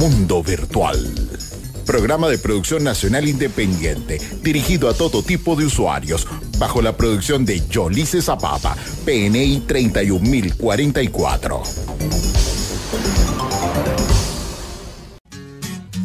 Mundo Virtual. Programa de producción nacional independiente, dirigido a todo tipo de usuarios, bajo la producción de Yolice Zapata, PNI 31044.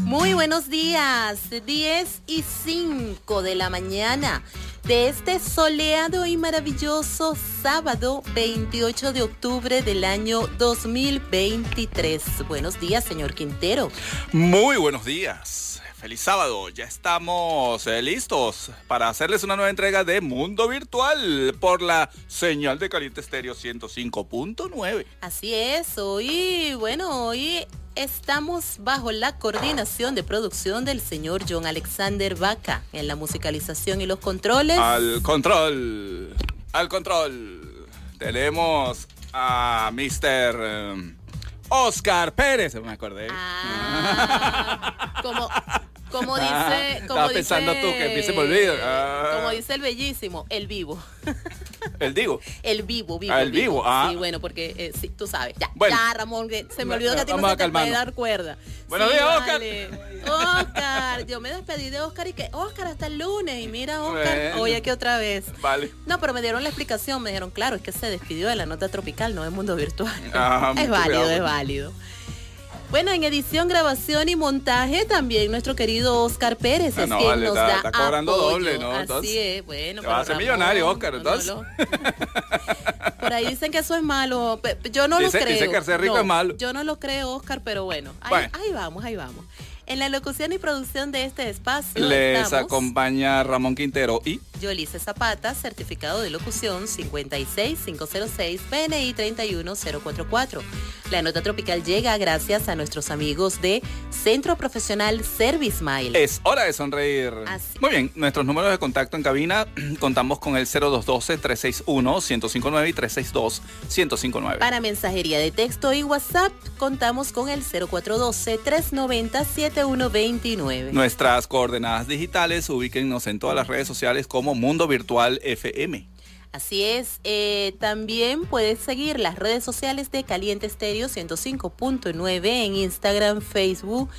Muy buenos días, 10 y 5 de la mañana de este soleado y maravilloso sábado 28 de octubre del año 2023. Buenos días, señor Quintero. Muy buenos días. Feliz sábado. Ya estamos eh, listos para hacerles una nueva entrega de Mundo Virtual por la señal de Caliente Estéreo 105.9. Así es. Hoy, bueno, hoy estamos bajo la coordinación de producción del señor John Alexander Vaca en la musicalización y los controles. Al control, al control. Tenemos a Mr. Oscar Pérez, me acordé. Ah, como, como dice. Como Estaba pensando tú que empiece por olvido. Ah. Como dice el bellísimo, el vivo. El digo. El vivo, vivo. Ah, el vivo, ah. Sí, bueno, porque eh, sí, tú sabes. Ya, Bueno. ya, Ramón, que se me olvidó que a ti no se te puede dar cuerda. Buenos Sí, días, Oscar. vale. Oscar, yo me despedí de Oscar y que, Oscar, hasta el lunes. Y mira, Oscar, Bueno. hoy aquí otra vez. Vale. No, pero me dieron la explicación, me dijeron, claro, es que se despidió de la nota tropical, no del mundo virtual. Ah, es válido, cuidado. es válido. Bueno, en edición, grabación y montaje también nuestro querido Oscar Pérez Ah, es no, quien vale, nos está- da está cobrando apoyo. doble, ¿no? Así Entonces, es, bueno. te vas a hacer millonario, Oscar, entonces. no, no. Por ahí dicen que eso es malo. Yo no Dice- lo creo. dice que ser rico es malo. Yo no lo creo, Oscar, pero bueno. Ahí, Bueno. ahí vamos, ahí vamos. En la locución y producción de este espacio Les estamos acompaña Ramón Quintero y Yolice Zapata, certificado de locución 56506, PNI 31044. La nota tropical llega gracias a nuestros amigos de Centro Profesional Service Mile. es hora de sonreír. Así. Muy bien, nuestros números de contacto en cabina contamos con el 0212-361-1059 y 362-1059. Para mensajería de texto y WhatsApp contamos con el 0412-390-7129. Nuestras coordenadas digitales, ubíquennos en todas las redes sociales como Mundo Virtual FM. Así es, eh, también puedes seguir las redes sociales de Caliente Estéreo 105.9 en Instagram, Facebook,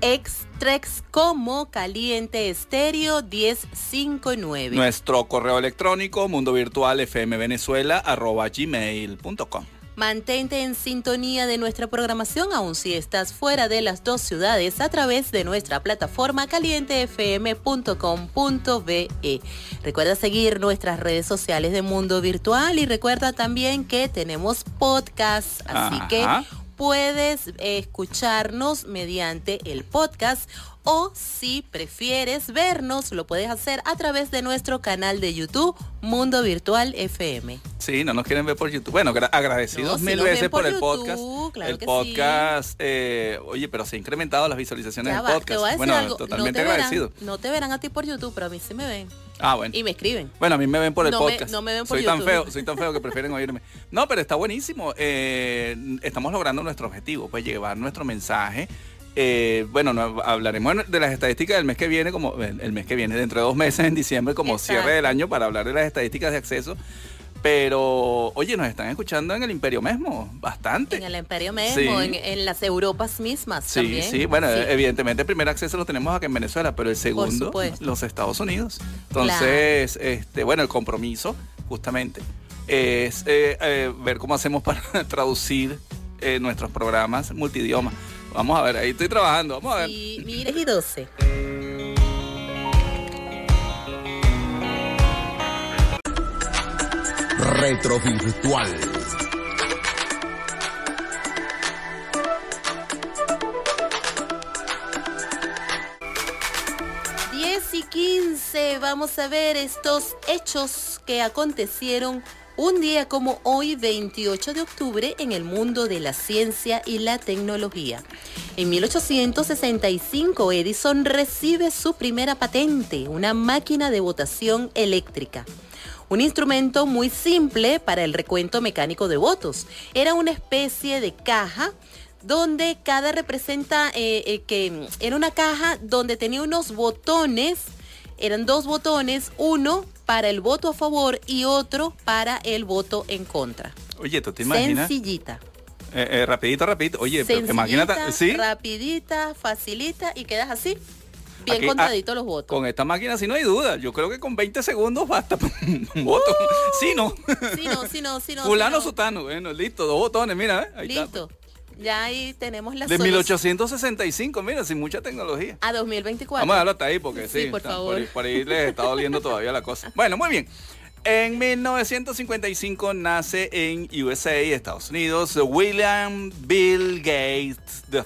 Extrex como Caliente Estéreo 1059. Nuestro correo electrónico mundo virtual fm venezuela arroba gmail.com. Mantente en sintonía de nuestra programación aun si estás fuera de las dos ciudades a través de nuestra plataforma calientefm.com.be. Recuerda seguir nuestras redes sociales de Mundo Virtual y recuerda también que tenemos podcast, así Ajá. que puedes escucharnos mediante el podcast o si prefieres vernos, lo puedes hacer a través de nuestro canal de YouTube Mundo Virtual FM. Sí, no nos quieren ver por YouTube. Bueno, gra- agradecidos No, mil veces por, por el YouTube, podcast. claro el podcast, eh, oye, pero se han incrementado las visualizaciones Ya del va, podcast. bueno, algo. totalmente no te agradecido. Verán, no te verán a ti por YouTube, pero a mí sí me ven. Ah, bueno. Y me escriben. Bueno, a mí me ven por el No me- podcast. no me ven por soy tan feo, soy tan feo que prefieren oírme. No, pero está buenísimo. Eh, estamos logrando nuestro objetivo, pues llevar nuestro mensaje. Eh, bueno, no, hablaremos de las estadísticas del mes que viene, como el mes que viene, dentro de dos meses en diciembre, como Exacto. cierre del año, para hablar de las estadísticas de acceso. Pero, oye, nos están escuchando en el Imperio mismo, bastante. En el Imperio mismo, Sí. en, en las Europas mismas Sí, también. sí, bueno, Sí. evidentemente el primer acceso lo tenemos acá en Venezuela, pero el segundo, los Estados Unidos. Entonces, este, bueno, el compromiso, justamente, es eh, eh, ver cómo hacemos para traducir eh, nuestros programas multidioma. Vamos a ver, ahí estoy trabajando, vamos a ver. Y mire, y 12. Retrovirtual. Diez y 15, vamos a ver estos hechos que acontecieron un día como hoy, 28 de octubre, en el mundo de la ciencia y la tecnología. En 1865, Edison recibe su primera patente, una máquina de votación eléctrica. Un instrumento muy simple para el recuento mecánico de votos. Era una especie de caja donde cada representa eh, eh, que mm, era una caja donde tenía unos botones, eran dos botones, uno para el voto a favor y otro para el voto en contra. Oye, ¿tú te imaginas? Sencillita. Eh, eh, rapidito, rapidito. Oye, pero Sencillita, tan- Sí. rapidita, facilita y quedas así, bien Aquí, contadito ah, los votos. Con esta máquina sí no hay duda. Yo creo que con 20 segundos basta un voto. Sí, no. Sí, no, sí, no, sí, no. sí, Fulano no. sutano. Bueno, listo, dos botones, mira, ¿eh? Ahí está. Ya ahí tenemos la De solución 1865, mira, sin mucha tecnología. a 2024. Vamos a dejarlo hasta ahí porque sí, Sí, por está- favor. ahí- por ahí les está doliendo todavía la cosa. Bueno, muy bien. En 1955 nace en USA, Estados Unidos, William Bill Gates III,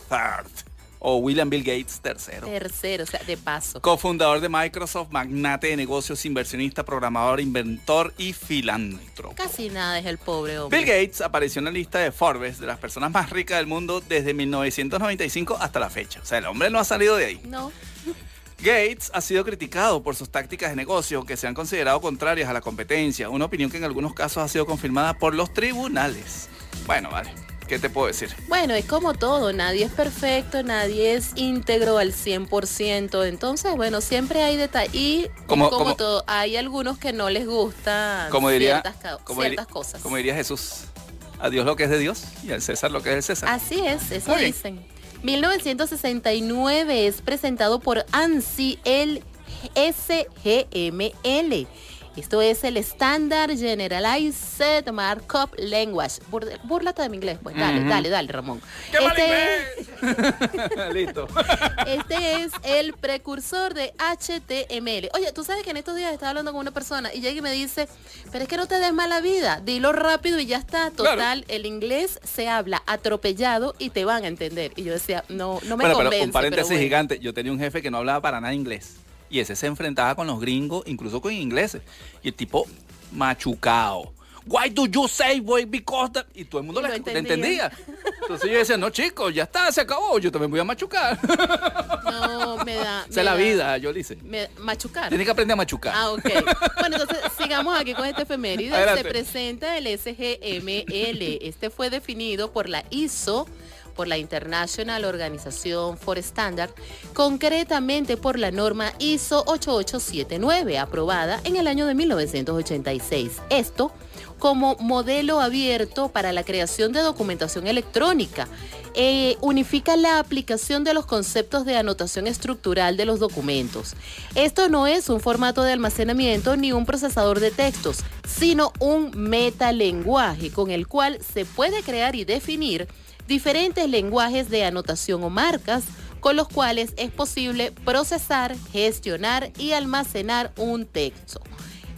o William Bill Gates III. Tercero, o sea, de paso. Cofundador de Microsoft, magnate de negocios, inversionista, programador, inventor y filántropo. Casi nada es el pobre hombre. Bill Gates apareció en la lista de Forbes de las personas más ricas del mundo desde 1995 hasta la fecha. O sea, el hombre no ha salido de ahí. No, Gates ha sido criticado por sus tácticas de negocio que se han considerado contrarias a la competencia, una opinión que en algunos casos ha sido confirmada por los tribunales. Bueno, vale, ¿qué te puedo decir? bueno, es como todo, nadie es perfecto, nadie es íntegro al 100%, entonces, bueno, siempre hay detalles. Y Como- como, como- todo, hay algunos que no les gustan Como diría, ciertas, como ciertas diri- cosas. como diría Jesús, a Dios lo que es de Dios y al César lo que es del César. Así es, eso Muy bien. dicen. 1969 es presentado por ANSI el SGML. Esto es el Standard Generalized Markup Language. Búrlate de mi inglés, pues. Dale, dale, dale, Ramón. ¡Qué mal Este, Listo. este es el precursor de HTML. Oye, tú sabes que en estos días estaba hablando con una persona y llega y me dice, pero es que no te des mala vida, dilo rápido y ya está. Total, Claro. el inglés se habla atropellado y te van a entender. Y yo decía, no, no me bueno, convence. pero un paréntesis pero bueno. gigante. Yo tenía un jefe que no hablaba para nada inglés. Y ese se enfrentaba con los gringos, incluso con ingleses. Y el tipo machucado. Why do you say boy because that-" Y todo el mundo le, entendía. entendía. Entonces yo decía, no chicos, ya está, se acabó. Yo también voy a machucar. No, me da. Me es la da- vida, yo le hice. me- machucar. Tienes que aprender a machucar. Ah, ok. Bueno, entonces sigamos aquí con este efeméride. Adelante. Se presenta el SGML. Este fue definido por la ISO, por la International Organization for Standard, concretamente por la norma ISO 8879, aprobada en el año de 1986. Esto como modelo abierto para la creación de documentación electrónica. Eh, unifica la aplicación de los conceptos de anotación estructural de los documentos. Esto no es un formato de almacenamiento ni un procesador de textos, sino un metalenguaje con el cual se puede crear y definir diferentes lenguajes de anotación o marcas con los cuales es posible procesar, gestionar y almacenar un texto.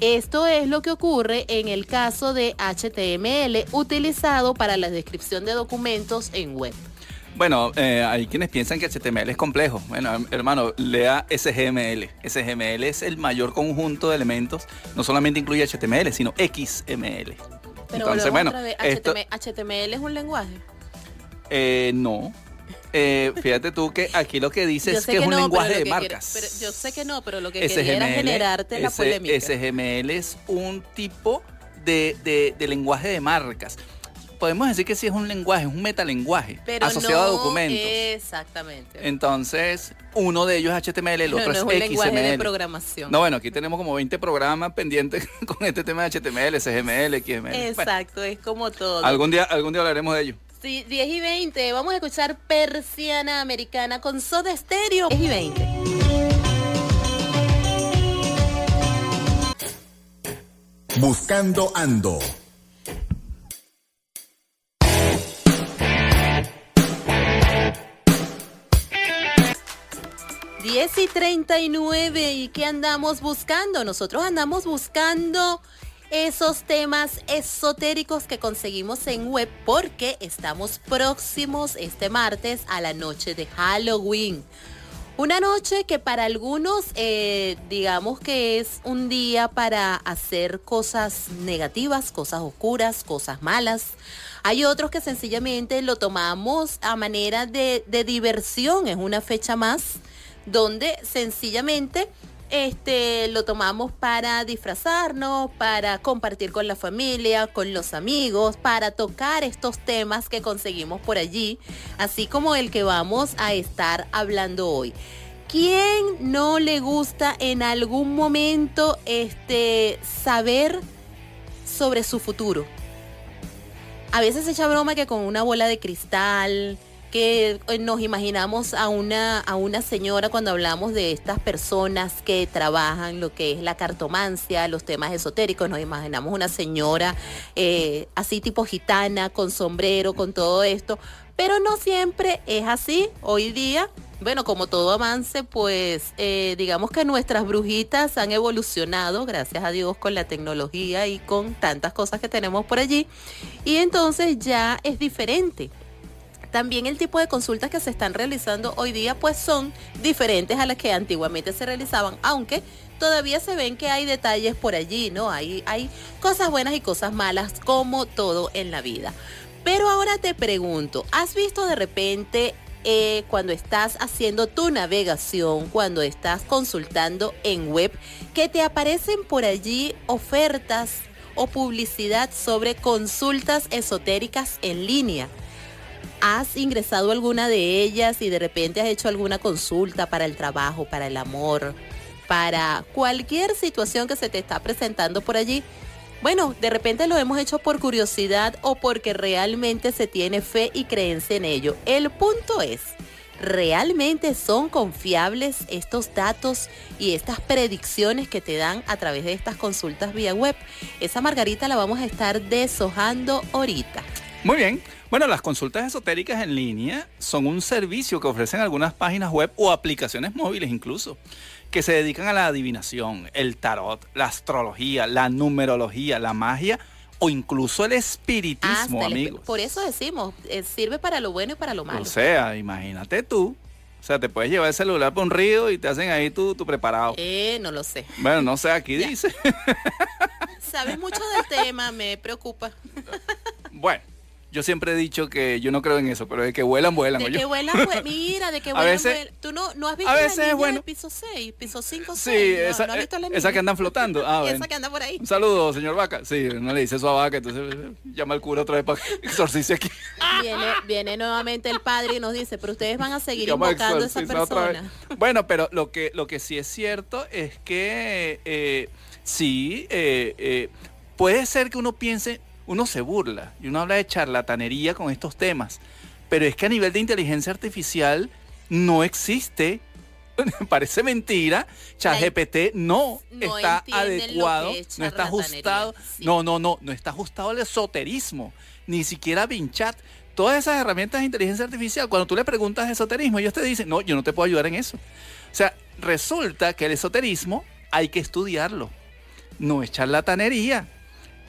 Esto es lo que ocurre en el caso de HTML utilizado para la descripción de documentos en web. Bueno, eh, hay quienes piensan que HTML es complejo. Bueno, hermano, lea SGML. SGML es el mayor conjunto de elementos. No solamente incluye HTML, sino XML. Pero Entonces, bueno, otra vez, esto, HTML, HTML es un lenguaje. Eh, no. Eh, fíjate tú que aquí lo que dice es que es un no, lenguaje de que quiere- marcas. pero yo sé que no, pero lo que quería era generarte la polémica. SGML es un tipo de, de- de lenguaje de marcas. Podemos decir que sí es un lenguaje, es un metalenguaje pero asociado no a documentos. Exactamente. Entonces, uno de ellos es HTML, el no, otro no es un es lenguaje de programación. No, bueno, aquí tenemos como 20 programas pendientes con este tema de HTML, SGML, XML. Bueno, Exacto, es como todo. algún día, algún día hablaremos de ello. Sí, 10 y 20. Vamos a escuchar Persiana Americana con Soda Stereo. 10 y 20. Buscando Ando. Diez y 39. ¿Y qué andamos buscando? Nosotros andamos buscando esos temas esotéricos que conseguimos en web porque estamos próximos este martes a la noche de Halloween. Una noche que para algunos eh, digamos que es un día para hacer cosas negativas, cosas oscuras, cosas malas. Hay otros que sencillamente lo tomamos a manera de, de diversión, es una fecha más donde sencillamente este, lo tomamos para disfrazarnos, para compartir con la familia, con los amigos, para tocar estos temas que conseguimos por allí, así como el que vamos a estar hablando hoy. ¿Quién no le gusta en algún momento este, saber sobre su futuro? a veces se echa broma que con una bola de cristal, que eh, nos imaginamos a una, a una señora cuando hablamos de estas personas que trabajan lo que es la cartomancia, los temas esotéricos, nos imaginamos una señora eh, así tipo gitana, con sombrero, con todo esto, pero no siempre es así. Hoy día bueno, como todo avance, pues eh, digamos que nuestras brujitas han evolucionado, gracias a Dios, con la tecnología y con tantas cosas que tenemos por allí. Y entonces ya es diferente. También el tipo de consultas que se están realizando hoy día pues son diferentes a las que antiguamente se realizaban, aunque todavía se ven que hay detalles por allí, ¿no? Hay, hay cosas buenas y cosas malas como todo en la vida. Pero ahora te pregunto, ¿has visto de repente eh, cuando estás haciendo tu navegación, cuando estás consultando en web, que te aparecen por allí ofertas o publicidad sobre consultas esotéricas en línea? ¿Has ingresado alguna de ellas y de repente has hecho alguna consulta para el trabajo, para el amor, para cualquier situación que se te está presentando por allí? Bueno, de repente lo hemos hecho por curiosidad o porque realmente se tiene fe y creencia en ello. El punto es, ¿realmente son confiables estos datos y estas predicciones que te dan a través de estas consultas vía web? Esa margarita la vamos a estar deshojando ahorita. Muy bien. Bueno, las consultas esotéricas en línea son un servicio que ofrecen algunas páginas web o aplicaciones móviles incluso, que se dedican a la adivinación, el tarot, la astrología, la numerología, la magia o incluso el espiritismo, amigos. Por eso decimos, eh, sirve para lo bueno y para lo malo. O sea, imagínate tú. O sea, te puedes llevar el celular por un río y te hacen ahí tu, tu preparado. Eh, no lo sé. Bueno, no sé, aquí dice. Sabes mucho del tema, me preocupa. bueno. Yo siempre he dicho que yo no creo en eso, pero de que vuelan, vuelan. De que vuelan, vuelan, mira, de que vuelan, vuelan. Tú no, no has visto a veces la niña de piso 6, piso 5, 6. Sí, esa, no, visto la esa que andan flotando. Ah, esa que anda por ahí. Un saludo, señor Vaca. Sí, no le dice eso a Vaca, entonces eh, llama al cura otra vez para que exorcice aquí. Viene, viene nuevamente el padre y nos dice, pero ustedes van a seguir invocando a esa persona. Bueno, pero lo que, lo que sí es cierto es que eh, sí, eh, eh, puede ser que uno piense uno se burla y uno habla de charlatanería con estos temas, pero es que a nivel de inteligencia artificial no existe. Parece mentira, ChatGPT no, está adecuado, no está ajustado, no, no, no, no está ajustado al esoterismo, ni siquiera Vinchat. Todas esas herramientas de inteligencia artificial, cuando tú le preguntas esoterismo, ellos te dicen, no, yo no te puedo ayudar en eso. O sea, resulta que el esoterismo hay que estudiarlo, no es charlatanería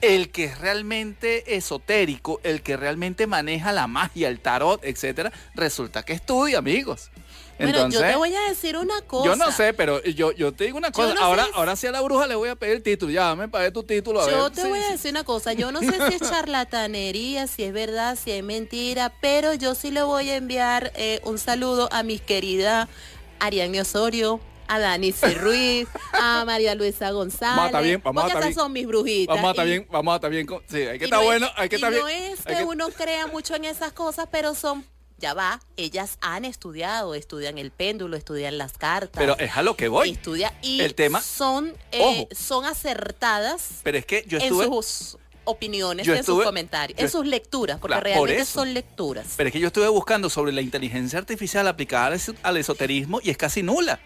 el que es realmente esotérico, el que realmente maneja la magia, el tarot, etcétera, resulta que estudia, amigos. Bueno, yo te voy a decir una cosa. Yo no sé, pero yo, yo te digo una cosa. ahora, ahora sí a la bruja le voy a pedir el título. Ya, me pagué tu título. yo te voy a decir una cosa. Yo no sé si es charlatanería, si es verdad, si es mentira, pero yo sí le voy a enviar eh, un saludo a mis querida Ariane Osorio, a Dani Ruiz, a María Luisa González. Vamos a bien, vamos a esas son mis brujitas. Vamos a estar bien, vamos a estar bien. sí, hay que estar bueno, hay que estar bien. No es que, uno crea mucho en esas cosas, pero son ya va, ellas han estudiado, estudian el péndulo, estudian las cartas. Pero es a lo que voy. Estudia y el tema, son, eh, son acertadas pero es que yo estuve, en sus opiniones, en sus comentarios, en sus lecturas, porque realmente son lecturas. Pero es que yo estuve buscando sobre la inteligencia artificial aplicada al esoterismo y es casi nula.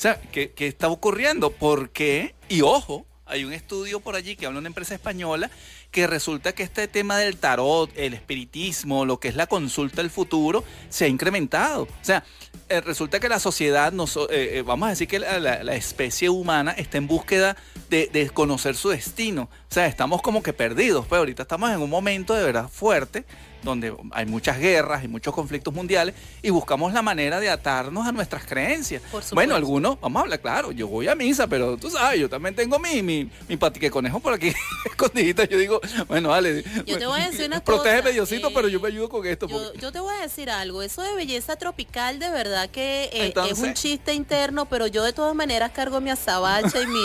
O sea, ¿qué, está ocurriendo? ¿Por qué? Y ojo, hay un estudio por allí que habla una empresa española que resulta que este tema del tarot, el espiritismo, lo que es la consulta del futuro, se ha incrementado. O sea, eh, resulta que la sociedad, eh, eh, vamos a decir que la, especie humana está en búsqueda de, de, conocer su destino. O sea, estamos como que perdidos, pero pues ahorita estamos en un momento de verdad fuerte donde hay muchas guerras y muchos conflictos mundiales y buscamos la manera de atarnos a nuestras creencias. bueno, algunos, vamos a hablar claro, yo voy a misa, pero tú sabes, yo también tengo mi, mi, mi patique conejo por aquí escondidita. Yo digo, bueno, dale. Yo te voy a decir una cosa. Diosito, eh, pero yo me ayudo con esto. Yo, te voy a decir algo, eso de belleza tropical de verdad que eh, es un chiste interno, pero yo de todas maneras cargo mi azabache y mi,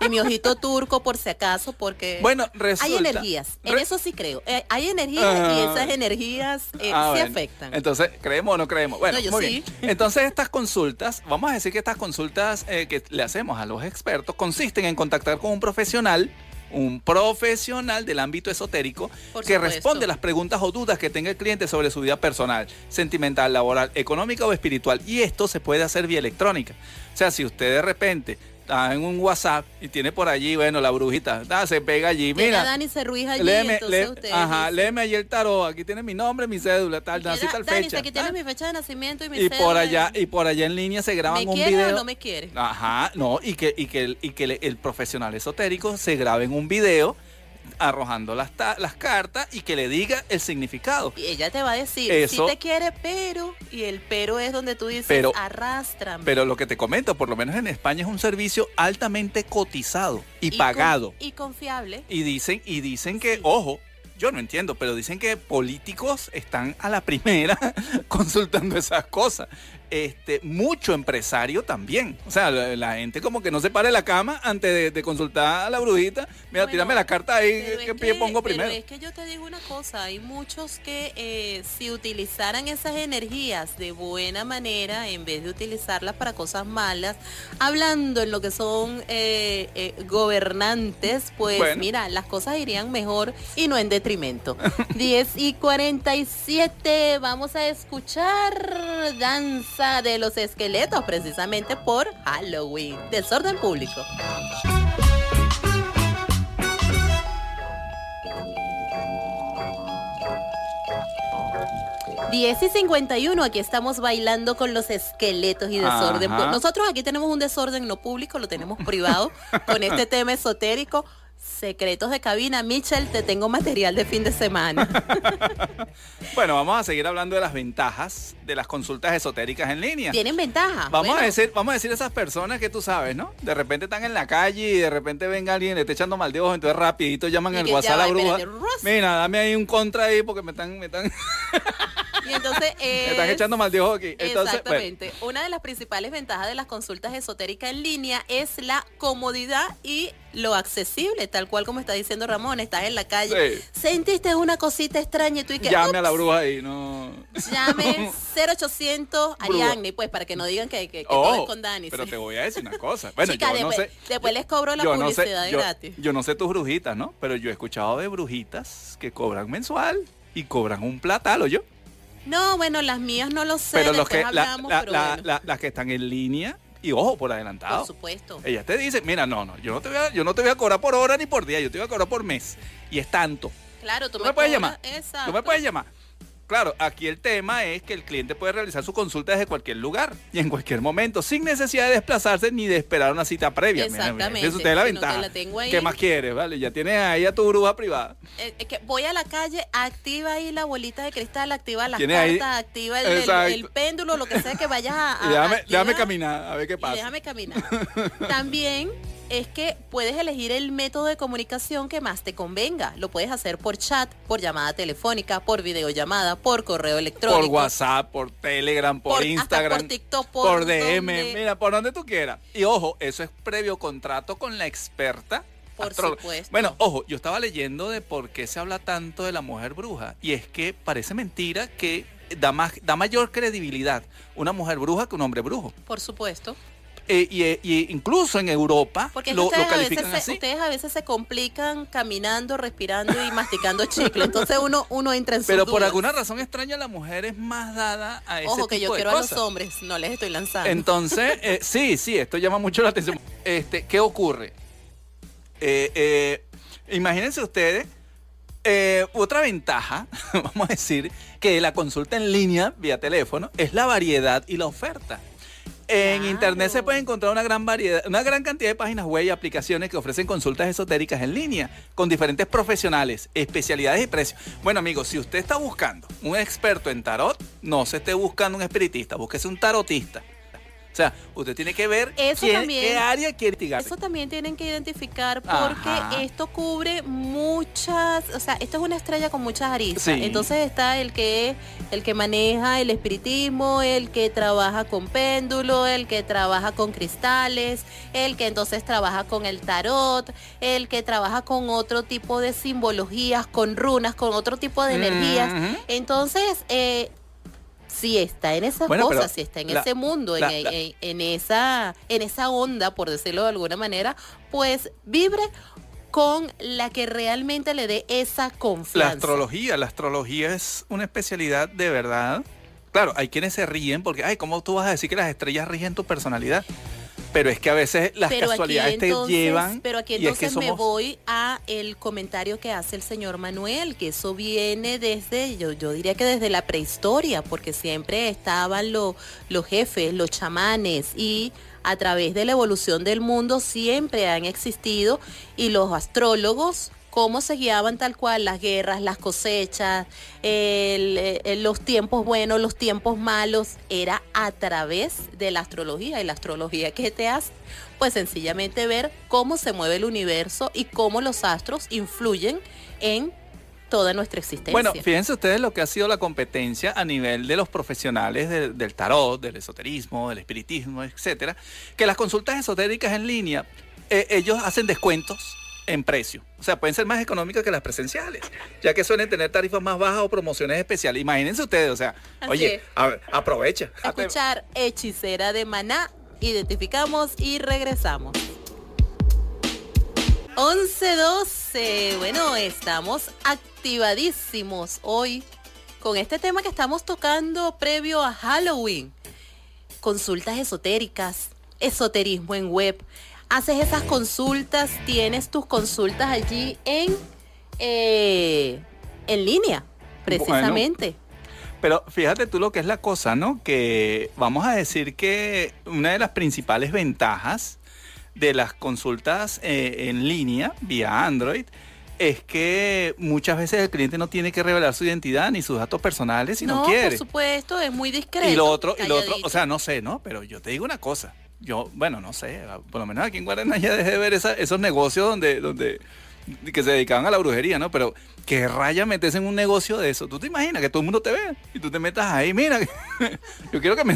y mi ojito turco por si acaso, porque bueno, hay energías, en eso sí creo, eh, hay energías y ah. esas energías eh, ah, sí afectan. Entonces, ¿creemos o no creemos? Bueno, muy bien. Entonces, estas consultas, vamos a decir que estas consultas eh, que le hacemos a los expertos consisten en contactar con un profesional un profesional del ámbito esotérico Por que supuesto. responde las preguntas o dudas que tenga el cliente sobre su vida personal, sentimental, laboral, económica o espiritual. Y esto se puede hacer vía electrónica. O sea, si usted de repente está en un WhatsApp y tiene por allí, bueno, la brujita, da, se pega allí, mira. Dani se ruija allí, Léeme, entonces lé- usted ajá, léeme allí el tarot, aquí tiene mi nombre, mi cédula, tal, "Mira, nací tal Dani, fecha. aquí tienes tal". mi fecha de nacimiento y mi y por cédula. allá, y por allá en línea se graban ¿Me un quiere video. o no me quiere? Ajá, no, y que, y que, el, y que el, el profesional esotérico se grabe en un video arrojando las, las cartas y que le diga el significado. Y ella te va a decir, Eso- sí te quiere, pero, y el pero es donde tú dices, Pero- arrástrame. Pero lo que te comento, por lo menos en España es un servicio altamente cotizado y, pagado. y confiable. Y dicen, y dicen que, Sí. ojo, yo no entiendo, pero dicen que políticos están a la primera consultando esas cosas. Este, mucho empresario también. O sea, la, la gente como que no se para de la cama antes de, de consultar a la brujita. Mira, Bueno, tírame la carta ahí, ¿qué pie que- pongo pero primero? es que yo te digo una cosa, hay muchos que eh, si utilizaran esas energías de buena manera, en vez de utilizarlas para cosas malas, hablando en lo que son eh, eh, gobernantes, pues Bueno. mira, las cosas irían mejor y no en detrimento. 10 y 47, vamos a escuchar Danza de los Esqueletos, precisamente por Halloween. Desorden público. 10 y 51, aquí estamos bailando con los esqueletos y desorden. Ajá. Nosotros aquí tenemos un desorden no público, lo tenemos privado con este tema esotérico. Secretos de cabina, Michelle, te tengo material de fin de semana. Bueno, vamos a seguir hablando de las ventajas de las consultas esotéricas en línea. Tienen ventaja. Vamos Bueno, a decir, vamos a decir esas personas que tú sabes, ¿no? De repente están en la calle y de repente venga alguien le está echando mal de ojo, entonces rapidito llaman al WhatsApp a la bruja. Mira, dame ahí un contra ahí porque me están, me están, Y entonces me están es- echando mal de ojo aquí. Entonces, bueno, Exactamente. Una de las principales ventajas de las consultas esotéricas en línea es la comodidad y lo accesible, tal cual como está diciendo Ramón, estás en la calle, Sí. sentiste una cosita extraña y tú y que llame a la bruja ahí, no. Llame 0800 Bruja. Ariadne, pues para que no digan que, que, que todo es Oh, con Dani. pero sí. te voy a decir una cosa. Bueno, Chica, yo no después, sé. después les cobro la yo no sé, publicidad yo, gratis. yo no sé tus brujitas, ¿no? Pero yo he escuchado de brujitas que cobran mensual y cobran un platal, yo. No, bueno, las mías no lo sé, Pero los que, hablamos, la- pero la- bueno, la- las que están en línea, y ojo, por adelantado. por supuesto. Ella te dice, mira, no, no, yo no te voy a, yo no te voy a cobrar por hora ni por día, yo te voy a cobrar por mes. Y es tanto. Claro, tú, Tú me puedes cobras- llamar. Exacto. Tú me puedes llamar. Claro, aquí el tema es que el cliente puede realizar su consulta desde cualquier lugar y en cualquier momento, sin necesidad de desplazarse ni de esperar una cita previa. Exactamente, esa es usted la sino que ventaja. la tengo ahí. ¿Qué más quieres? Vale, ya tienes ahí a tu bruja privada. Eh, eh, que voy a la calle, activa ahí la bolita de cristal, activa las cartas, ahí- activa el, el- Exacto. el péndulo, lo que sea que vayas a, a Y déjame, activar, déjame caminar, a ver qué y pasa. déjame caminar. También es que puedes elegir el método de comunicación que más te convenga. Lo puedes hacer por chat, por llamada telefónica, por videollamada, por correo electrónico. Por WhatsApp, por Telegram, por, Por- hasta Instagram, por TikTok, por, por DM, donde- mira, por donde tú quieras. Y ojo, eso es previo contrato con la experta. Por supuesto. Bueno, ojo, yo estaba leyendo de por qué se habla tanto de la mujer bruja y es que parece mentira que da más da mayor credibilidad una mujer bruja que un hombre brujo. Por supuesto. Eh, y, eh, y incluso en Europa Porque lo, ustedes, a veces se, ustedes a veces se complican caminando, respirando y masticando chicle. Entonces uno, uno entra en sus Pero por alguna razón extraña la mujer es más dada a ese Ojo que tipo yo de quiero a los hombres, no les estoy lanzando. Entonces, eh, sí, sí, esto llama mucho la atención. Este, ¿Qué ocurre? Eh, imagínense ustedes, eh, otra ventaja, vamos a decir, que la consulta en línea vía teléfono es la variedad y la oferta. En Claro. internet se puede encontrar una gran variedad, una gran cantidad de páginas web y aplicaciones que ofrecen consultas esotéricas en línea con diferentes profesionales, especialidades y precios. Bueno, amigos, si usted está buscando un experto en tarot, no se esté buscando un espiritista, búsquese un tarotista. O sea, usted tiene que ver Eso quién- también- qué área quiere investigar. Eso también tienen que identificar porque Ajá. esto cubre muchas, o sea, esto es una estrella con muchas aristas. Sí. Entonces está el que el que maneja el espiritismo, el que trabaja con péndulo, el que trabaja con cristales, el que entonces trabaja con el tarot, el que trabaja con otro tipo de simbologías, con runas, con otro tipo de energías. Entonces, eh, si está en esas Bueno, cosas, si está en la- ese mundo, en, la- en- la- en- en esa, en esa onda, por decirlo de alguna manera, pues vibre con la que realmente le dé esa confianza. La astrología, la astrología es una especialidad de verdad. Claro, hay quienes se ríen porque, ay, ¿cómo tú vas a decir que las estrellas rigen tu personalidad? Pero es que a veces las casualidades te llevan. Pero aquí entonces me voy a el comentario que hace el señor Manuel, que eso viene desde, yo, yo diría que desde la prehistoria, porque siempre estaban los jefes, los chamanes, y a través de la evolución del mundo siempre han existido, y los astrólogos cómo se guiaban tal cual las guerras, las cosechas, eh, los tiempos buenos, los tiempos malos, era a través de la astrología. Y la astrología que te hace, pues sencillamente ver cómo se mueve el universo y cómo los astros influyen en toda nuestra existencia. Bueno, fíjense ustedes lo que ha sido la competencia a nivel de los profesionales del tarot, del esoterismo, del espiritismo, etcétera, que las consultas esotéricas en línea, eh, ellos hacen descuentos en precio. O sea, pueden ser más económicas que las presenciales, ya que suelen tener tarifas más bajas o promociones especiales. Imagínense ustedes, o sea, oye, aprovecha. escuchar Hechicera de Maná, identificamos y regresamos. 11-12, bueno, estamos activadísimos hoy con este tema que estamos tocando previo a Halloween. Consultas esotéricas, esoterismo en web haces esas consultas, tienes tus consultas allí en, eh, en línea, precisamente. pero fíjate tú lo que es la cosa, ¿no? Que vamos a decir que una de las principales ventajas de las consultas eh, en línea vía Android es que muchas veces el cliente no tiene que revelar su identidad ni sus datos personales si no, quiere. Por supuesto, es muy discreto. Y lo otro, y lo otro, o sea, no sé, ¿no? Pero yo te digo una cosa yo, bueno, no sé, por lo menos aquí en Guarana ya dejé de ver esos negocios donde, donde que se dedicaban a la brujería, ¿no? Pero que raya metes en un negocio de eso. ¿Tú te imaginas que todo el mundo te ve y tú te metas ahí? Mira, yo quiero que me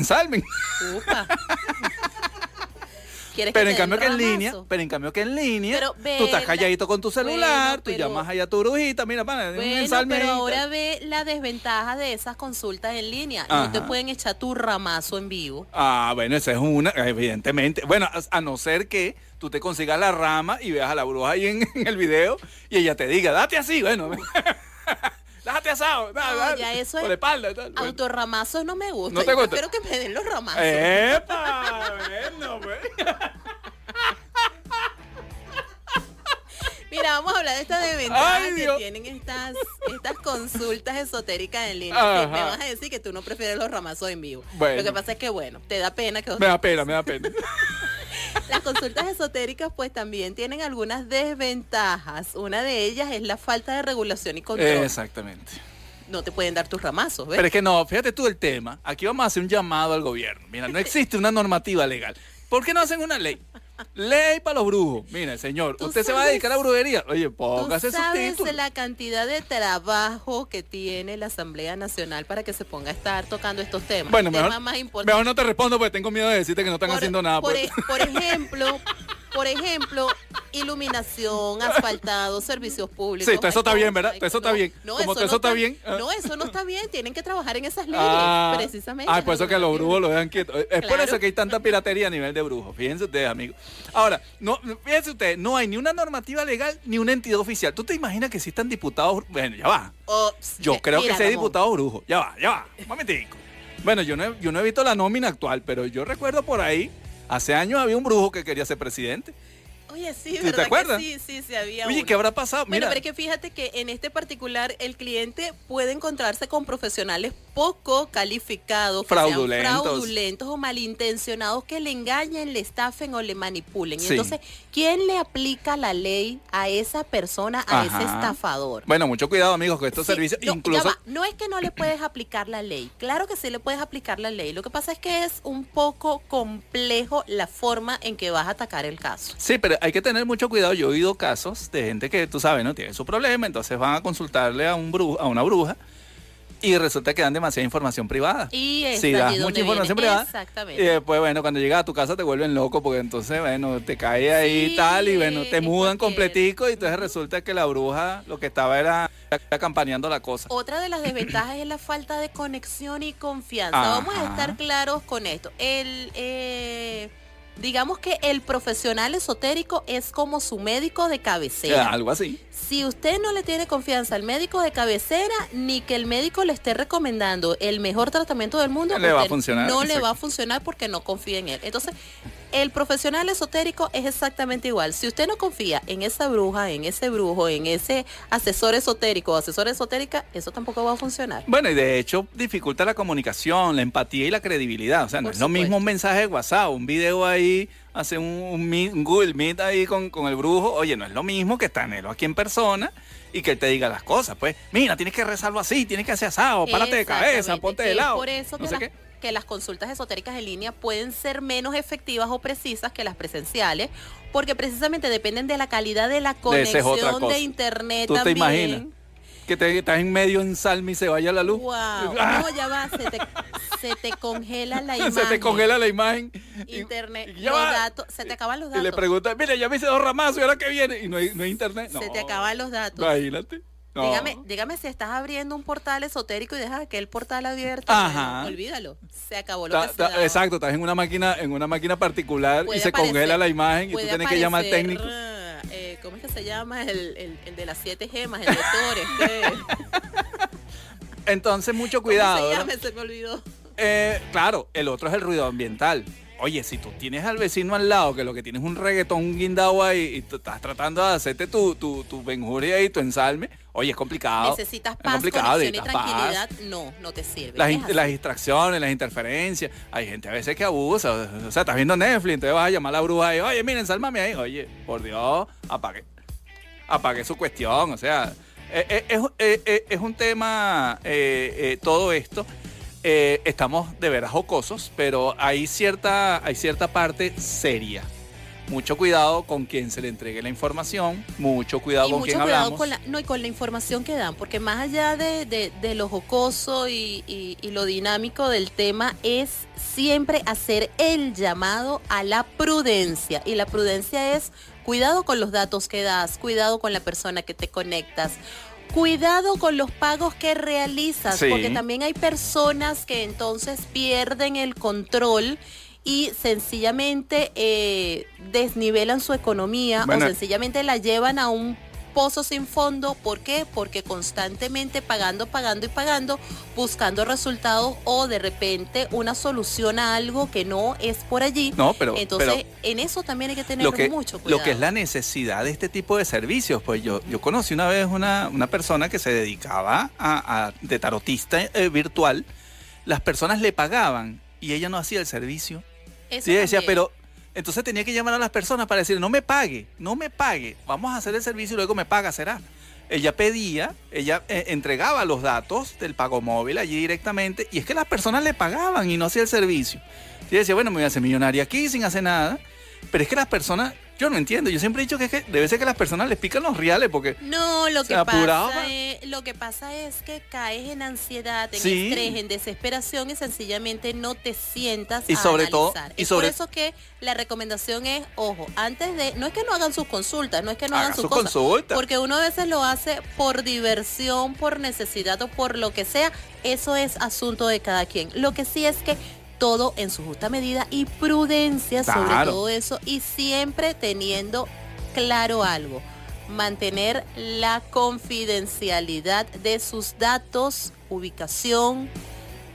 pero en cambio que en línea, pero en cambio que en línea, tú estás calladito con tu celular, tú llamas allá a tu brujita, mira, pana, bueno, pero ahora ve la desventaja de esas consultas en línea. No te pueden echar tu ramazo en vivo. Ah, bueno, esa es una, evidentemente. Bueno, a, no ser que tú te consigas la rama y veas a la bruja ahí en, en el video y ella te diga, date así, bueno. déjate asado. No, ya eso es. espalda. Autorramazos no me gusta. No te gusta. Espero que me den los ramazos. ¡Epa! bueno, pues. Mira, vamos a hablar de estas desventajas que tienen estas, estas consultas esotéricas en línea. me vas a decir que tú no prefieres los ramazos en vivo. Lo que pasa es que, bueno, te da pena que... Me da pena, me da pena. Las consultas esotéricas pues también tienen algunas desventajas. Una de ellas es la falta de regulación y control. Exactamente. No te pueden dar tus ramazos, ¿ves? Pero es que no, fíjate tú el tema. Aquí vamos a hacer un llamado al gobierno. Mira, no existe una normativa legal. ¿Por qué no hacen una ley? Ley para los brujos. Mire, señor, usted se va a dedicar a la brujería. Oye, póngase ¿tú sabes la cantidad de trabajo que tiene la Asamblea Nacional para que se ponga a estar tocando estos temas? Bueno, mejor, mejor no te respondo porque tengo miedo de decirte que no están haciendo nada. Por, pues. por ejemplo, por ejemplo, iluminación, asfaltado, servicios públicos. Sí, todo eso está bien, ¿verdad? Todo eso está bien. No, Como eso, está, bien. No, eso no está bien. Tienen que trabajar en esas leyes, ah, precisamente. Ah, por eso que los brujos lo dejan quieto. Es por eso que hay tanta piratería a nivel de brujos. Fíjense ustedes, amigos. Ahora, no, fíjense ustedes, no hay ni una normativa legal ni una entidad oficial. ¿Tú te imaginas que están diputados? Bueno, ya va. yo creo que sea diputado brujo. Ya va, ya va. Un momentico. Bueno, yo no, yo no he visto la nómina actual, pero yo recuerdo por ahí Hace años había un brujo que quería ser presidente. Oye, sí, ¿verdad? ¿Te acuerdas? sí, sí, sí, había. Oye, ¿qué habrá pasado? Bueno, pero es que fíjate que en este particular el cliente puede encontrarse con profesionales poco calificados, fraudulentos, fraudulentos o malintencionados que le engañen, le estafen o le manipulen. Entonces, ¿quién le aplica la ley a esa persona, a ese estafador? Bueno, mucho cuidado, amigos, con estos servicios, no, incluso... no es que no le puedes aplicar la ley, claro que sí le puedes aplicar la ley. Lo que pasa es que es un poco complejo la forma en que vas a atacar el caso. Sí, pero hay que tener mucho cuidado. Yo he oído casos de gente que, tú sabes, no tiene su problema, entonces van a consultarle a, un a una bruja y resulta que dan demasiada información privada. Y si das mucha información privada. Exactamente. Y después, bueno, cuando llegas a tu casa te vuelven loco porque entonces, bueno, te cae ahí y tal y bueno, te mudan completico y entonces resulta que la bruja lo que estaba era acompañando la cosa. Otra de las desventajas es la falta de conexión y confianza. Vamos a estar claros con esto. El... Eh, Digamos que el profesional esotérico es como su médico de cabecera. algo así. Si usted no le tiene confianza al médico de cabecera, ni que el médico le esté recomendando el mejor tratamiento del mundo, Le va a funcionar, no le va a funcionar porque no confía en él. Entonces, el profesional esotérico es exactamente igual. Si usted no confía en esa bruja, en ese brujo, en ese asesor esotérico o asesora esotérica, eso tampoco va a funcionar. Bueno, y de hecho dificulta la comunicación, la empatía y la credibilidad. O sea, no Por es lo mismo un mensaje de WhatsApp, un video ahí, hace un, un meet- un Google Meet ahí con, con el brujo. Oye, no es lo mismo que tenerlo aquí en persona y que él te diga las cosas. Pues, mira, tienes que rezarlo así, tienes que hacer asado, párate de cabeza, ponte de es lado. Por eso no que, qué. que las consultas esotéricas en línea pueden ser menos efectivas o precisas que las presenciales, porque precisamente dependen de la calidad de la es conexión de, internet ¿Tú te también. imaginas? Que te, estás en medio en salme y se vaya la luz. Wow. ¡Ah! No, ya va, se te, se te congela la imagen. se te congela la imagen. y- Internet, y los datos, se te acaban los Y datos. le preguntas, mira, ya me hice dos ramazos y ahora que viene. Y no hay, no hay internet. Se No. te acaban los datos. Imagínate. No. Dígame, dígame si estás abriendo un portal esotérico y dejas aquel portal abierto. Ajá. bueno, olvídalo. Se acabó lo Ta- que se ta- daba. exacto, estás en una máquina, en una máquina particular y se congela la imagen y tú tienes que llamar al técnico. Eh, ¿Cómo es que se llama? El, el- el de las siete gemas, el doctor. Este, Entonces, mucho ¿Cómo cuidado. se ¿verdad? llama? Se me olvidó. Eh, claro, el otro es el ruido ambiental. Oye, si tú tienes al vecino al lado que lo que tienes es un reggaetón guindado ahí y tú estás tratando de hacerte tu, tu, tu benjuria y tu ensalme, oye, es complicado. Necesitas Es paz, complicado, conexión y paz. tranquilidad. No, no te sirve. Las, Es distracciones, las interferencias. Hay gente a veces que abusa. O sea, estás viendo Netflix, entonces vas a llamar a la bruja y, oye, miren, sálvame ahí. Oye, por Dios, apague. Apague su cuestión. O sea, eh, eh, es, eh, es un tema, todo esto. Eh, estamos de veras jocosos, pero hay cierta, hay cierta parte seria. Mucho cuidado con quien se le entregue la información, mucho cuidado y con mucho quien cuidado hablamos. con la, no, y con la información que dan, porque más allá de, de- de lo jocoso y, y- y lo dinámico del tema es siempre hacer el llamado a la prudencia. Y la prudencia es cuidado con los datos que das, cuidado con la persona que te conectas. Cuidado con los pagos que realizas, Sí. porque también hay personas que entonces pierden el control y sencillamente eh, desnivelan su economía Bueno. o sencillamente la llevan a un pozo sin fondo. ¿Por qué? Porque constantemente pagando, pagando y pagando, buscando resultados o de repente una solución a algo que no es por allí. No, pero, Entonces, pero en eso también hay que tener que, mucho cuidado. lo que es la necesidad de este tipo de servicios. Pues yo, yo conocí una vez una, una persona que se dedicaba a, a- de tarotista eh, virtual. Las personas le pagaban y ella no hacía el servicio. Eso Sí, decía, pero entonces tenía que llamar a las personas para decir, no me pague, no me pague, vamos a hacer el servicio y luego me paga, será. Ella pedía, ella eh, entregaba los datos del pago móvil allí directamente y es que las personas le pagaban y no hacía el servicio. Y decía, bueno, me voy a hacer millonaria aquí sin hacer nada, pero es que las personas, yo no entiendo, yo siempre he dicho que, es que debe ser que las personas les pican los reales porque... No, lo que, pasa es, lo que pasa es que caes en ansiedad, en Sí. estrés, en desesperación y sencillamente no te sientas Y a sobre todo- y es sobre- por eso que la recomendación es, ojo, antes de, no es que no hagan sus consultas, no es que no Haga hagan sus su cosas, consulta. porque uno a veces lo hace por diversión, por necesidad o por lo que sea, eso es asunto de cada quien. Lo que sí es que todo en su justa medida y prudencia sobre todo eso y siempre teniendo claro algo, mantener la confidencialidad de sus datos, ubicación,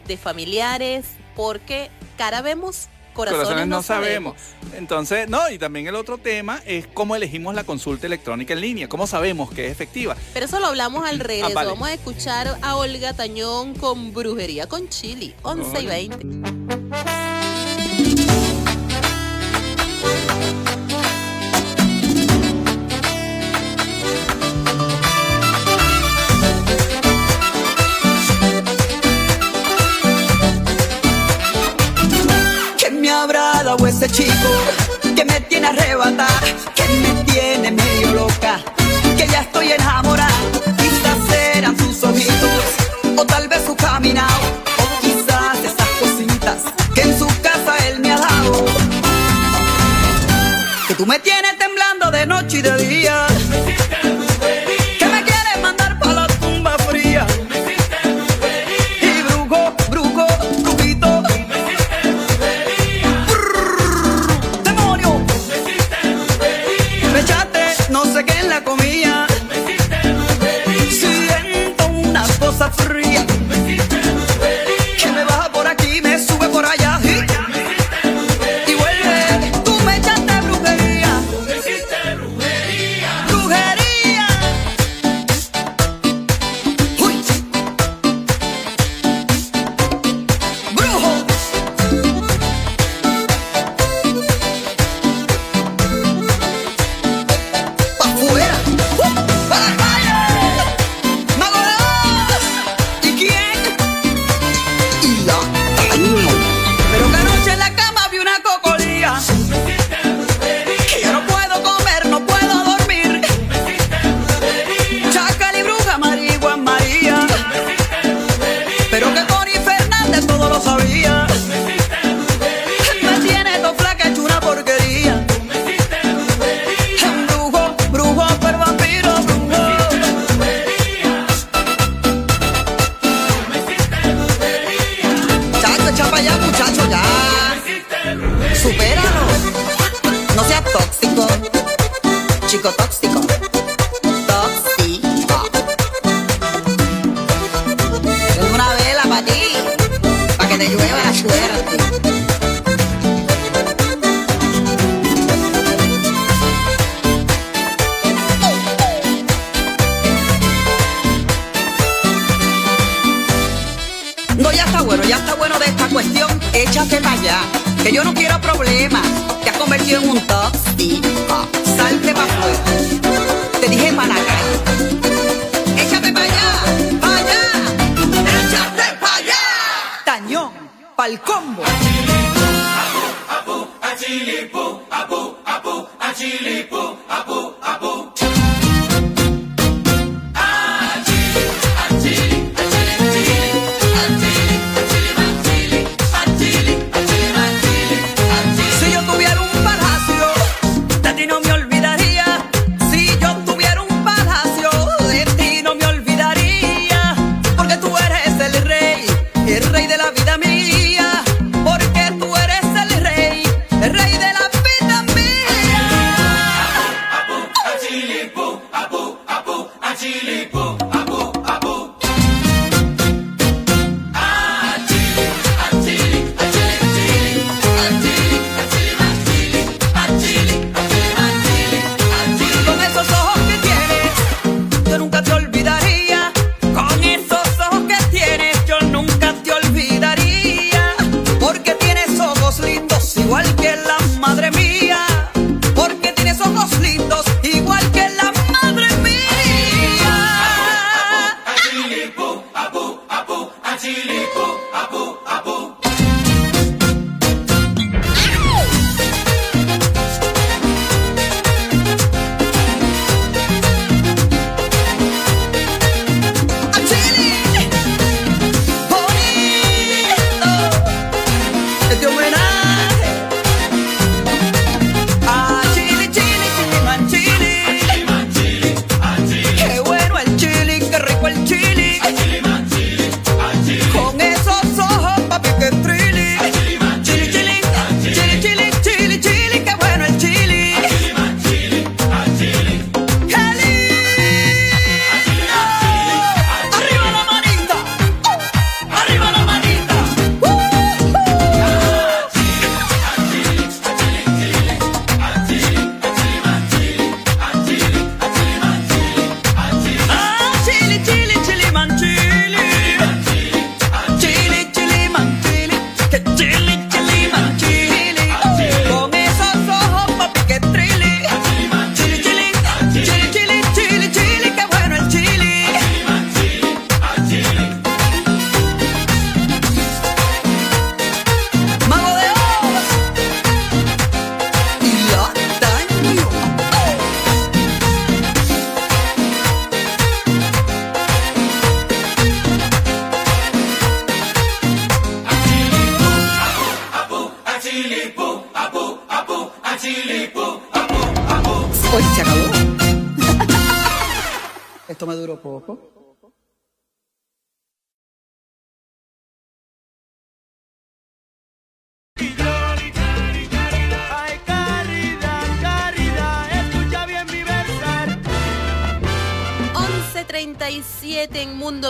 de familiares, porque cara vemos, corazones, Corazones no, no sabemos. Entonces, no, y también el otro tema es cómo elegimos la consulta electrónica en línea, cómo sabemos que es efectiva. Pero eso lo hablamos al regreso. Ah, vale. Vamos a escuchar a Olga Tañón con Brujería con Chili, 11 y 20. Habrá dado ese chico que me tiene arrebatada, que me tiene medio loca, que ya estoy enamorada. Quizás eran sus ojitos, o tal vez su caminado, o quizás esas cositas que en su casa él me ha dado. Que tú me tienes temblando de noche y de día. Llueva la suerte. No, ya está bueno, ya está bueno de esta cuestión. Échate para allá, que yo no quiero problemas. Te has convertido en un tóxico. Salte para afuera. Te dije para la Si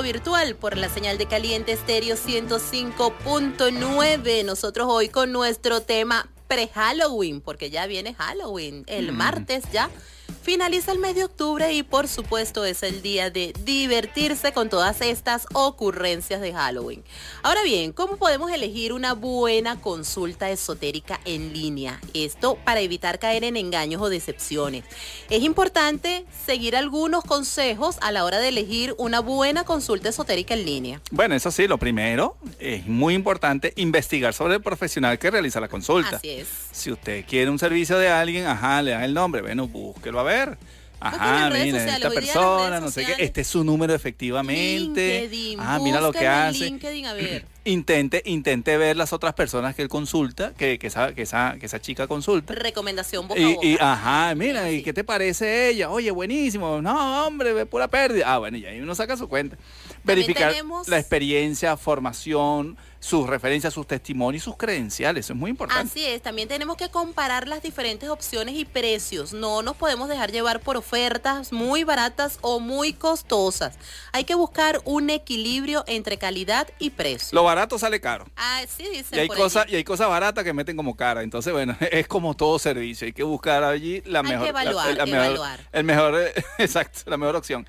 Virtual por la señal de Caliente Estéreo 105.9. Nosotros hoy con nuestro tema pre-Halloween, porque ya viene Halloween, el martes ya. Finaliza el mes de octubre y por supuesto es el día de divertirse con todas estas ocurrencias de Halloween. Ahora bien, ¿cómo podemos elegir una buena consulta esotérica en línea? Esto para evitar caer en engaños o decepciones. Es importante seguir algunos consejos a la hora de elegir una buena consulta esotérica en línea. Bueno, eso sí, lo primero es muy importante investigar sobre el profesional que realiza la consulta. Así es. Si usted quiere un servicio de alguien, ajá, le dan el nombre, bueno, búsquelo a ver. Ajá, en redes mira, sociales, esta persona, no sé qué, este es su número efectivamente. LinkedIn, Ah, mira lo que hace. LinkedIn, a ver. Intente, intente ver las otras personas que él consulta, que, que, esa, que, esa, que esa chica consulta. Recomendación boca a Y, boca. y, ajá, mira, ¿y qué te parece ella? Oye, buenísimo. No, hombre, ve pura pérdida. Ah, bueno, y ahí uno saca su cuenta. Verificar tenemos- la experiencia, formación, sus referencias, sus testimonios y sus credenciales. Eso es muy importante. Así es, también tenemos que comparar las diferentes opciones y precios. No nos podemos dejar llevar por ofertas muy baratas o muy costosas. Hay que buscar un equilibrio entre calidad y precio. Lo barato sale caro. Ah, sí, dicen Y hay, por cosas, y hay cosas baratas que meten como cara. Entonces, bueno, es como todo servicio. Hay que buscar allí la Hay que mejor. la- evaluar, la evaluar. el mejor, eh, exacto, la mejor opción.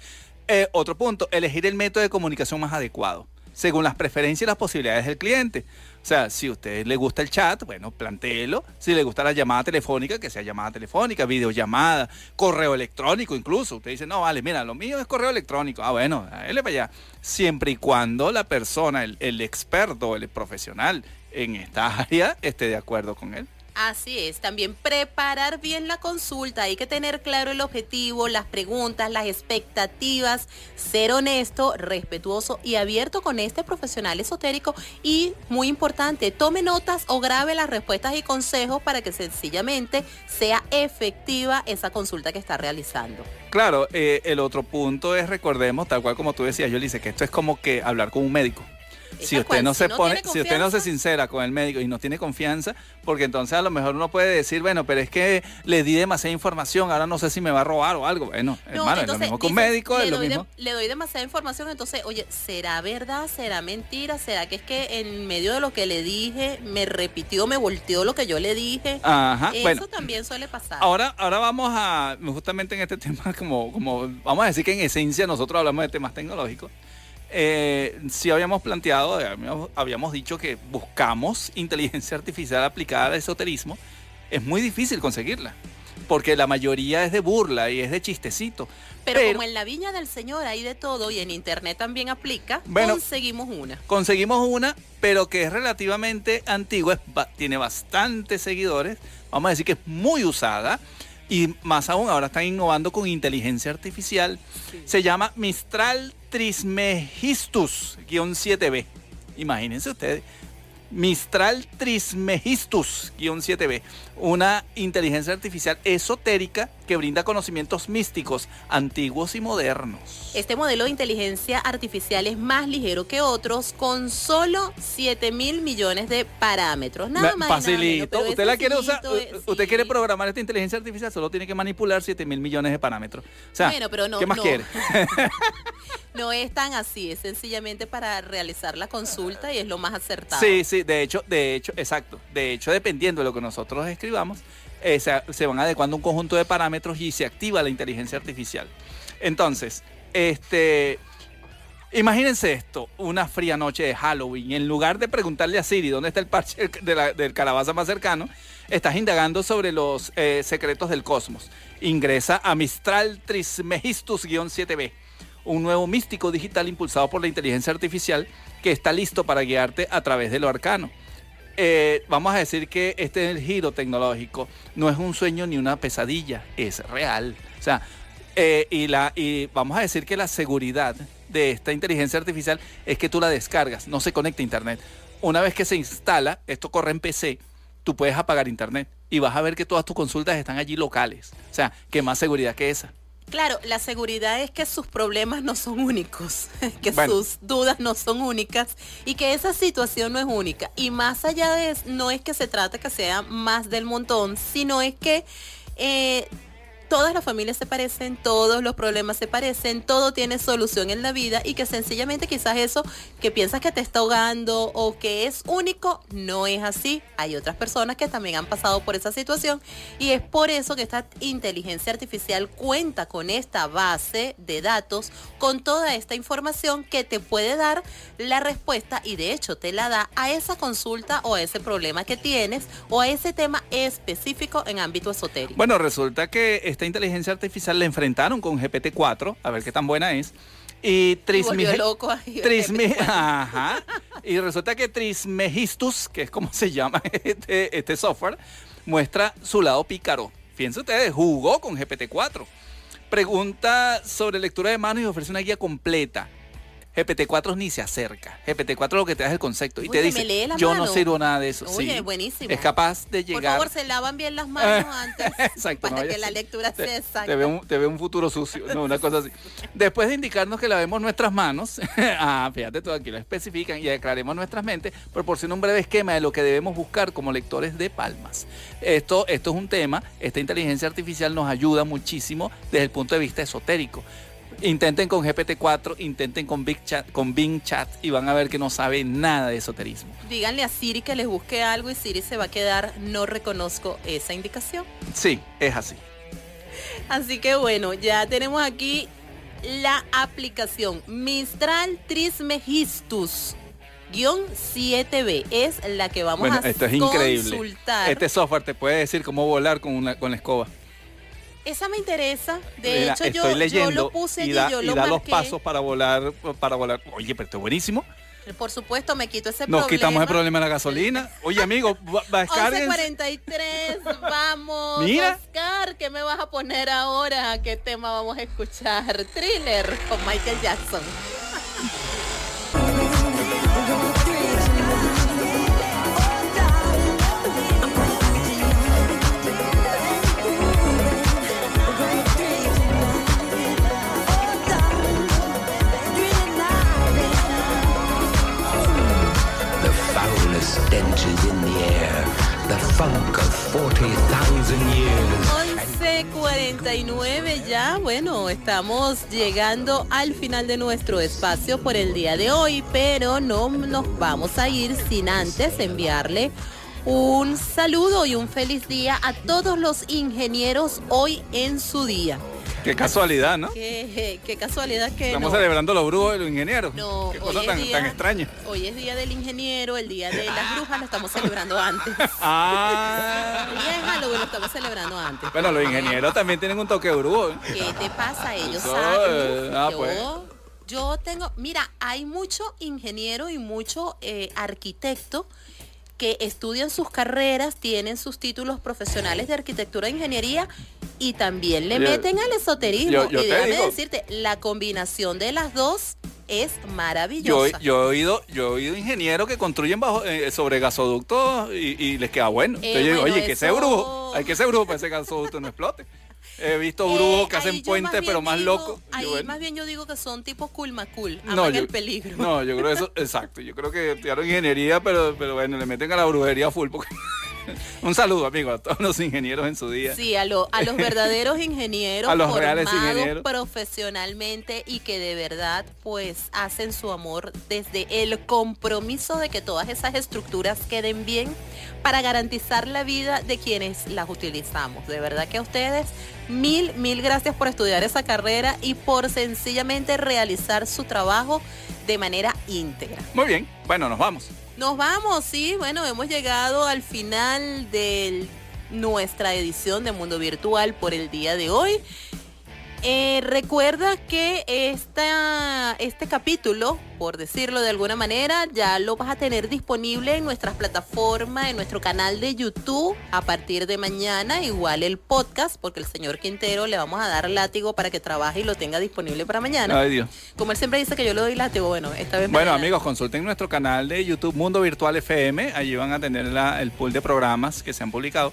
Eh, otro punto, elegir el método de comunicación más adecuado, según las preferencias y las posibilidades del cliente. Sea, si a usted le gusta el chat, bueno, plantéelo. Si le gusta la llamada telefónica, que sea llamada telefónica, videollamada, correo electrónico incluso. Usted dice, no, vale, mira, lo mío es correo electrónico. Ah, bueno, él para allá. Siempre y cuando la persona, el experto, el profesional en esta área esté de acuerdo con él. Así es, también preparar bien la consulta, hay que tener claro el objetivo, las preguntas, las expectativas, ser honesto, respetuoso y abierto con este profesional esotérico y muy importante, tome notas o grabe las respuestas y consejos para que sencillamente sea efectiva esa consulta que está realizando. Claro, eh, el otro punto es, recordemos, tal cual como tú decías, yo le dice que esto es como que hablar con un médico. Si usted cual, no si se no pone, si usted no se sincera con el médico y no tiene confianza, porque entonces a lo mejor uno puede decir, bueno, pero es que le di demasiada información, ahora no sé si me va a robar o algo. Bueno, No, hermano, es lo mismo dices, médico, le es lo doy de- mismo. le doy demasiada información, entonces, oye, ¿será verdad? ¿Será mentira? ¿Será que es que en medio de lo que le dije me repitió, me volteó lo que yo le dije? Ajá, Eso bueno. también suele pasar. Ahora, ahora vamos a, justamente en este tema, como, como vamos a decir que en esencia nosotros hablamos de temas tecnológicos. Eh, sí habíamos planteado, habíamos, habíamos dicho que buscamos inteligencia artificial aplicada al esoterismo. Es muy difícil conseguirla, porque la mayoría es de burla y es de chistecito. pero, como en la viña del Señor hay de todo y en internet también aplica, Bueno. conseguimos una. conseguimos una, pero que es relativamente antigua, es tiene bastantes seguidores, vamos a decir que es muy usada y más aún ahora están innovando con inteligencia artificial. Se llama Mistral Trismegistus-7B. Imagínense ustedes. Mistral Trismegistus-7B, una inteligencia artificial esotérica que brinda conocimientos místicos, antiguos y modernos. Este modelo de inteligencia artificial es más ligero que otros con solo 7 mil millones de parámetros. Nada más. y nada menos, Facilito. usted la quiere usar, usted quiere programar esta inteligencia artificial, solo tiene que manipular 7 mil millones de parámetros. O sea, Bueno, pero no, ¿qué más no. quiere? No es tan así, es sencillamente para realizar la consulta y es lo más acertado. Sí, sí, de hecho, de hecho, exacto. De hecho, dependiendo de lo que nosotros escribamos, eh, se, se van adecuando un conjunto de parámetros y se activa la inteligencia artificial. Entonces, este, imagínense esto, una fría noche de Halloween. En lugar de preguntarle a Siri dónde está el parche del calabaza más cercano, estás indagando sobre los eh, secretos del cosmos. Ingresa a Mistral Trismegistus-7B, un nuevo místico digital impulsado por la inteligencia artificial que está listo para guiarte a través de lo arcano. Eh, vamos a decir que este es el giro tecnológico. No es un sueño ni una pesadilla, es real. O sea, eh, y, la, y vamos a decir que la seguridad de esta inteligencia artificial es que tú la descargas, no se conecta a internet. Una vez que se instala, esto corre en PC, tú puedes apagar internet y vas a ver que todas tus consultas están allí locales. O sea, que más seguridad que esa. Claro, la seguridad es que sus problemas no son únicos, que Bueno. sus dudas no son únicas y que esa situación no es única. Y más allá de eso, no es que se trate que sea más del montón, sino es que eh, todas las familias se parecen, todos los problemas se parecen, todo tiene solución en la vida y que sencillamente quizás eso que piensas que te está ahogando o que es único, no es así. Hay otras personas que también han pasado por esa situación y es por eso que esta inteligencia artificial cuenta con esta base de datos, con toda esta información que te puede dar la respuesta y de hecho te la da a esa consulta o a ese problema que tienes o a ese tema específico en ámbito esotérico. Bueno, resulta que esta inteligencia artificial la enfrentaron con GPT-4, a ver qué tan buena es. Y Y volvió Trismige- loco ahí, Trisme- Ajá. Y resulta que Trismegistus, que es como se llama este, este software, muestra su lado pícaro. Fíjense ustedes, jugó con GPT-4. Pregunta sobre lectura de manos y ofrece una guía completa. GPT-4 ni se acerca. GPT-4 lo que te da es el concepto y te dice, yo no mano". sirvo nada de eso. Oye, Sí. buenísimo. Es capaz de Por llegar... favor, se lavan bien las manos antes Exacto. para no que la lectura te, sea exacta. Te ve, un, te ve un futuro sucio, no, una cosa así. Después de indicarnos que lavemos nuestras manos, ah, fíjate tú, aquí lo especifican y aclaremos nuestras mentes, proporciona un breve esquema de lo que debemos buscar como lectores de palmas. Esto, esto es un tema, esta inteligencia artificial nos ayuda muchísimo desde el punto de vista esotérico. Intenten con GPT-4, intenten con Big Chat, con Bing Chat y van a ver que no sabe nada de esoterismo. Díganle a Siri que les busque algo y Siri se va a quedar, no reconozco esa indicación. Sí, es así. Así que bueno, ya tenemos aquí la aplicación Mistral Trismegistus. Guión 7B es la que vamos Bueno, a esto es increíble. consultar. Este software te puede decir cómo volar con, una, con la escoba. Esa me interesa. De Mira, hecho, estoy yo, yo leyendo lo puse y da, yo y lo da los pasos para volar, para volar. Oye, pero esto es buenísimo. Por supuesto, me quito ese Nos problema. quitamos el problema de la gasolina. Oye, amigo, descárguense. 11.43, vamos. Mira. Oscar, ¿qué me vas a poner ahora? ¿Qué tema vamos a escuchar? Thriller con Michael Jackson. 11.49 ya, bueno, estamos llegando al final de nuestro espacio por el día de hoy, pero no nos vamos a ir sin antes enviarle un saludo y un feliz día a todos los ingenieros hoy en su día. Qué casualidad, ¿no? Qué, qué casualidad que Estamos no. celebrando los brujos de los ingenieros. No, Qué cosa es tan, día- tan extraña. Hoy es día del ingeniero, el día de las brujas lo estamos celebrando antes. Ah. Halloween lo estamos celebrando antes. Bueno, los ingenieros también tienen un toque de brujo. ¿eh? ¿Qué te pasa? Ellos Eso, saben. ah, yo, pues. yo tengo, mira, hay mucho ingeniero y mucho eh, arquitecto que estudian sus carreras, tienen sus títulos profesionales de arquitectura e ingeniería y también le Yo- meten al esoterismo. yo- yo y déjame digo. decirte, la combinación de las dos es maravillosa. yo he oído, yo he oído ingenieros que construyen bajo, eh, sobre gasoductos y, y les queda bueno. Eh, Entonces bueno, oye, que ese brujo, hay que ser brujo para ese gasoducto no explote. He visto Eh, brujos que hacen puentes, más pero más digo- locos. Ahí bueno, más bien yo digo que son tipos cool macul, no, aman yo, el peligro. no, yo creo eso, exacto. Yo creo que estudiaron ingeniería, pero, pero bueno, le meten a la brujería full. Porque... Un saludo, amigo, a todos los ingenieros en su día. Sí, a, lo- a los verdaderos ingenieros A los reales formados ingenieros. profesionalmente y que de verdad pues hacen su amor desde el compromiso de que todas esas estructuras queden bien para garantizar la vida de quienes las utilizamos. De verdad que a ustedes mil, mil gracias por estudiar esa carrera y por sencillamente realizar su trabajo de manera íntegra. Muy bien, bueno, nos vamos. Nos vamos, sí, bueno, hemos llegado al final de nuestra edición de Mundo Virtual por el día de hoy. Eh, recuerda que esta, este capítulo, por decirlo de alguna manera, ya lo vas a tener disponible en nuestras plataformas, en nuestro canal de YouTube a partir de mañana, igual el podcast, porque el señor Quintero le vamos a dar látigo para que trabaje y lo tenga disponible para mañana. Ay, Dios. Como él siempre dice que yo le doy látigo, bueno, esta vez Bueno, mañana. amigos, consulten nuestro canal de YouTube Mundo Virtual FM. Allí van a tener la- el pool de programas que se han publicado.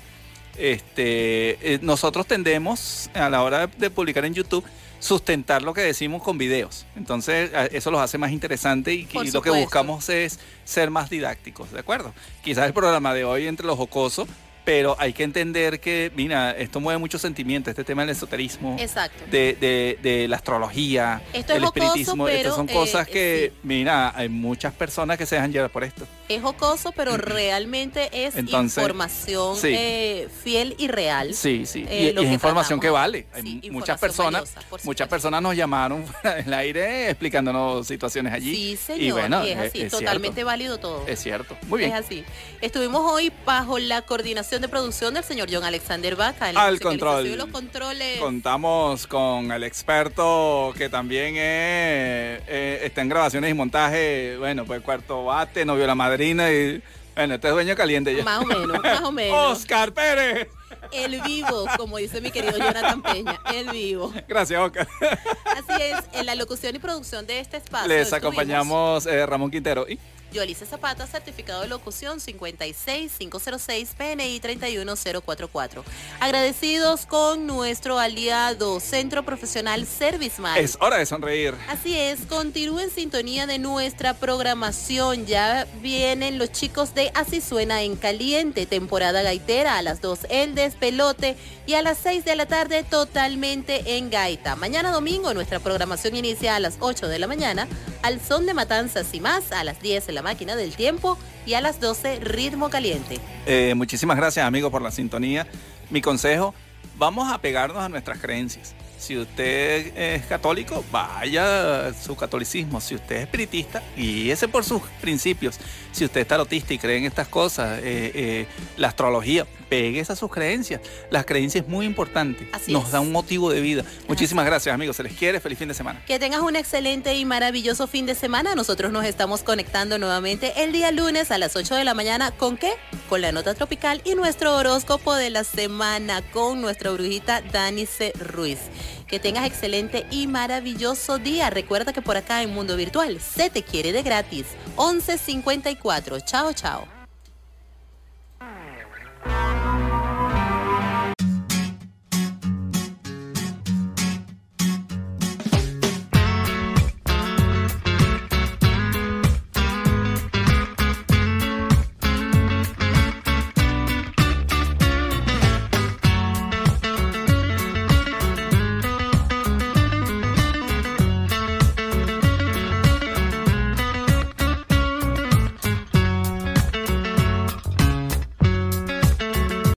Este, eh, nosotros tendemos a la hora de, publicar en YouTube sustentar lo que decimos con videos. Entonces, eso los hace más interesantes y, lo que buscamos es ser más didácticos, ¿de acuerdo? Quizás el programa de hoy entre los jocosos, pero hay que entender que, mira, esto mueve muchos sentimientos, este tema del esoterismo Exacto. de, de- de la astrología, Esto el es jocoso, espiritismo. Estas pero, son eh, cosas que, sí. mira, hay muchas personas que se dejan llevar por esto. Es jocoso, pero realmente es Entonces, información sí. eh, fiel y real. Sí, sí. Eh, y, es que información que vale. Sí, muchas personas, valiosa, muchas personas nos llamaron fuera del aire explicándonos situaciones allí. Sí, señor. Y bueno, y es así, es totalmente cierto. válido todo. Es cierto. Muy bien. Es así. Estuvimos hoy bajo la coordinación de producción del señor John Alexander Vaca. Al control. los controles. Contamos con el experto que también eh, está en grabaciones y montaje. Bueno, pues cuarto bate, novio la madrina y bueno, este es dueño caliente ya. Más o menos, más o menos. Oscar Pérez. el vivo, como dice mi querido Jonathan Peña, el vivo. Gracias, Oca. Así es, en la locución y producción de este espacio. Les acompañamos eh, Ramón Quintero y Yolice Zapata, certificado de locución 56506 PNI 31044. Agradecidos con nuestro aliado Centro Profesional ServiceMan. es hora de sonreír. Así es, continúe en sintonía de nuestra programación. Ya vienen los chicos de Así Suena en Caliente, temporada gaitera a las 2 el despelote y a las 6 de la tarde totalmente en gaita. Mañana domingo nuestra programación inicia a las 8 de la mañana al son de matanzas y más a las 10 en la máquina del tiempo y a las 12 ritmo caliente. Eh, muchísimas gracias, amigos, por la sintonía. Mi consejo, vamos a pegarnos a nuestras creencias. Si usted es católico, vaya a su catolicismo. Si usted es espiritista, guíese por sus principios. Si usted es tarotista y cree en estas cosas, eh, eh, la astrología, péguese a sus creencias. Las creencias es muy importante. Así Nos es. da un motivo de vida. Muchísimas gracias, amigos. Se les quiere. Feliz fin de semana. Que tengas un excelente y maravilloso fin de semana. Nosotros nos estamos conectando nuevamente el día lunes a las 8 de la mañana. ¿Con qué? Con la nota tropical y nuestro horóscopo de la semana con nuestra brujita Danice Ruiz. Que tengas excelente y maravilloso día. Recuerda que por acá en Mundo Virtual se te quiere de gratis. 1154. Chao, chao.